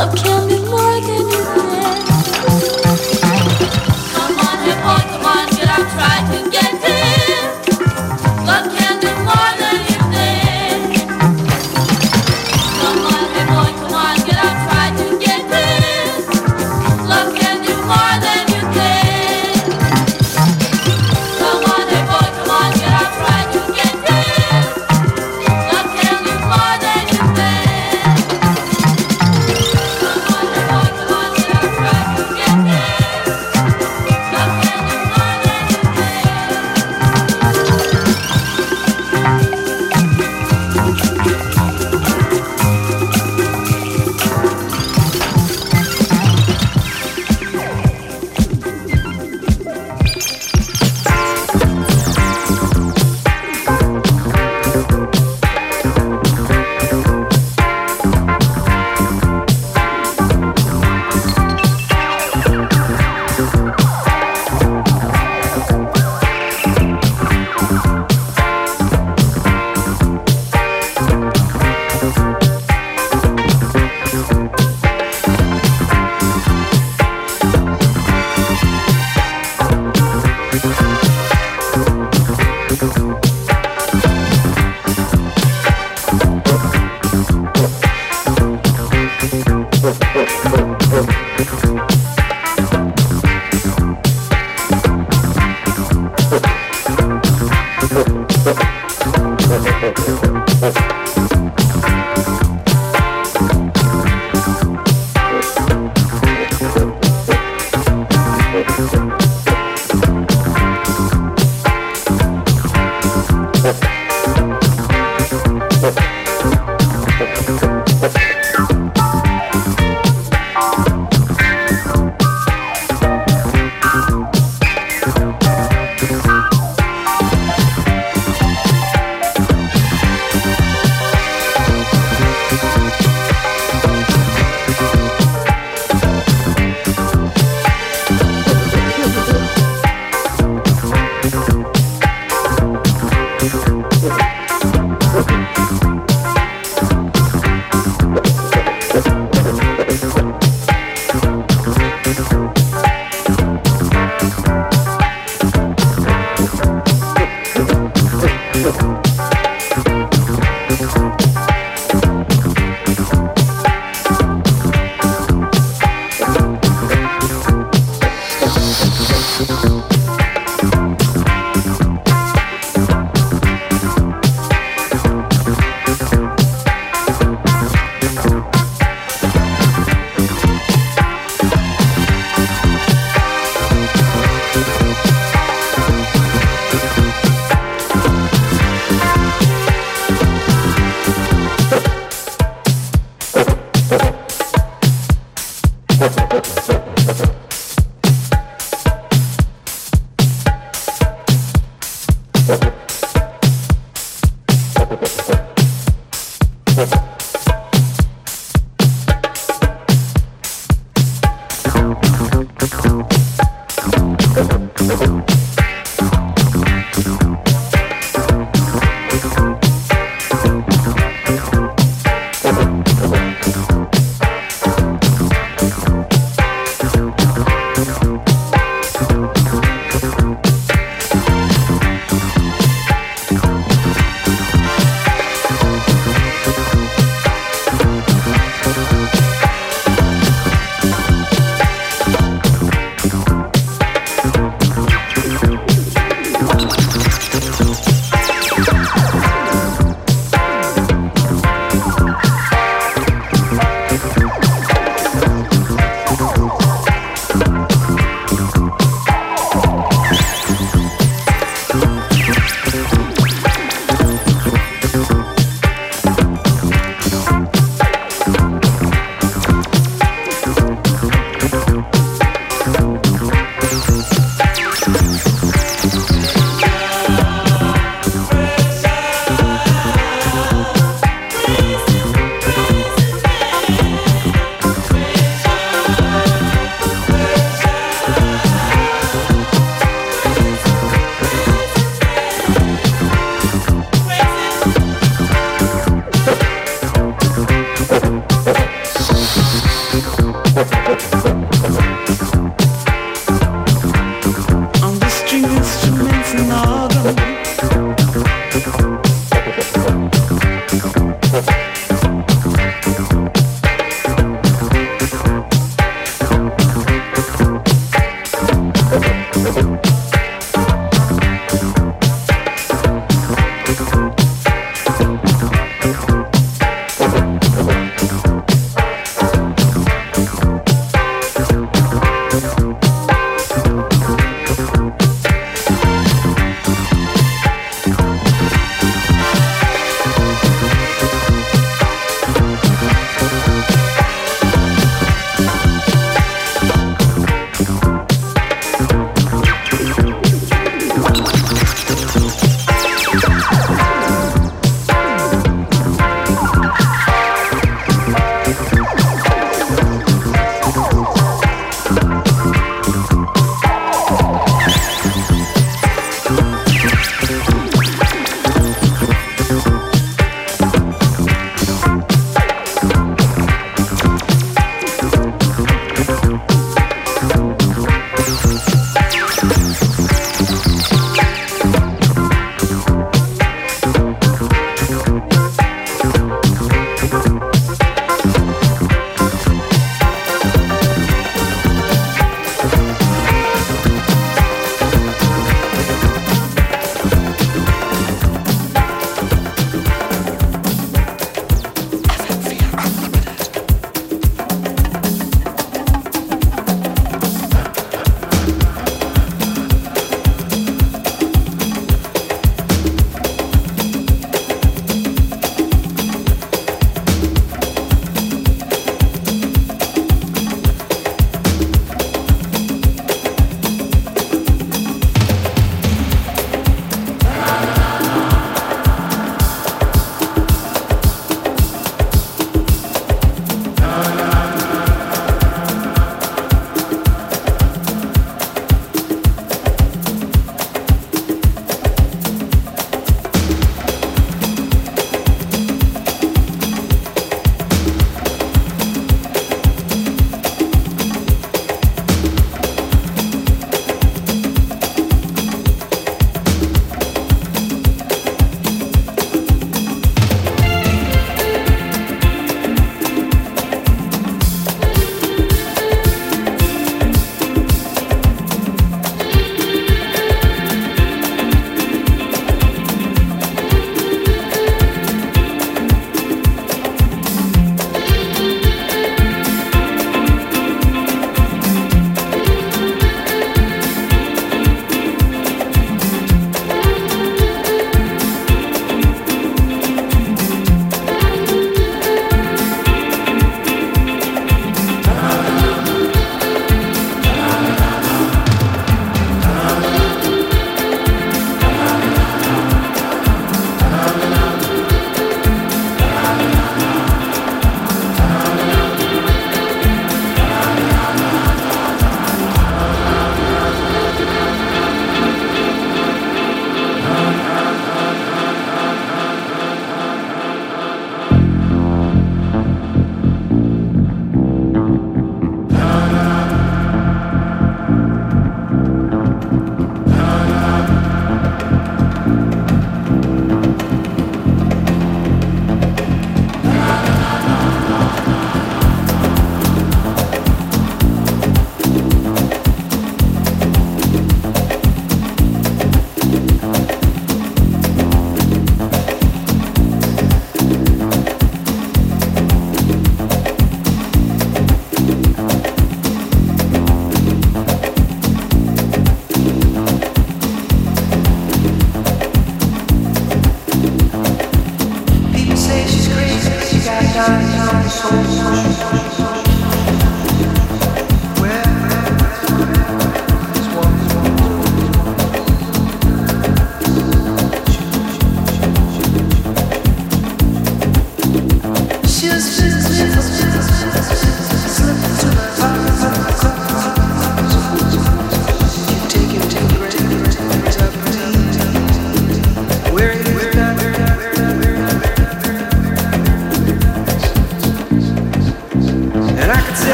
Okay. Thank you.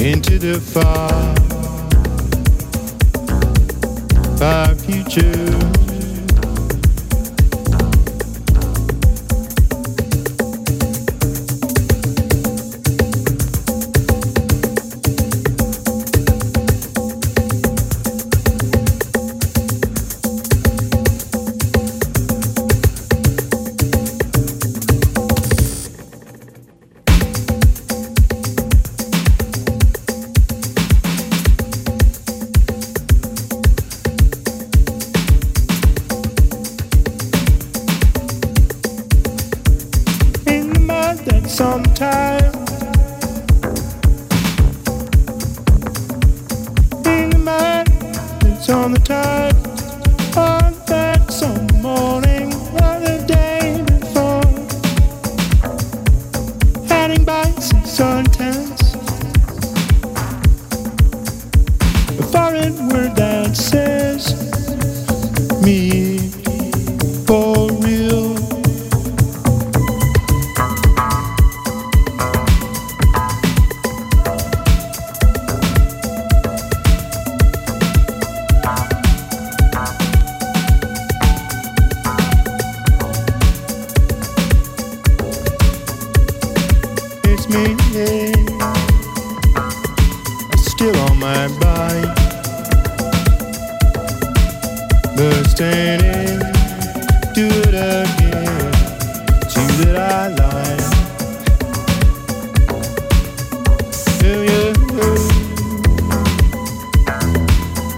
into the far, far future. I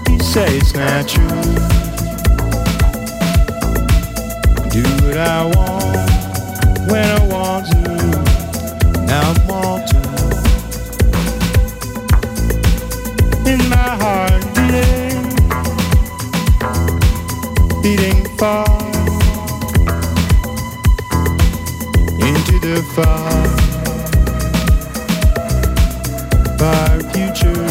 You say it's not true. Do what I want when I future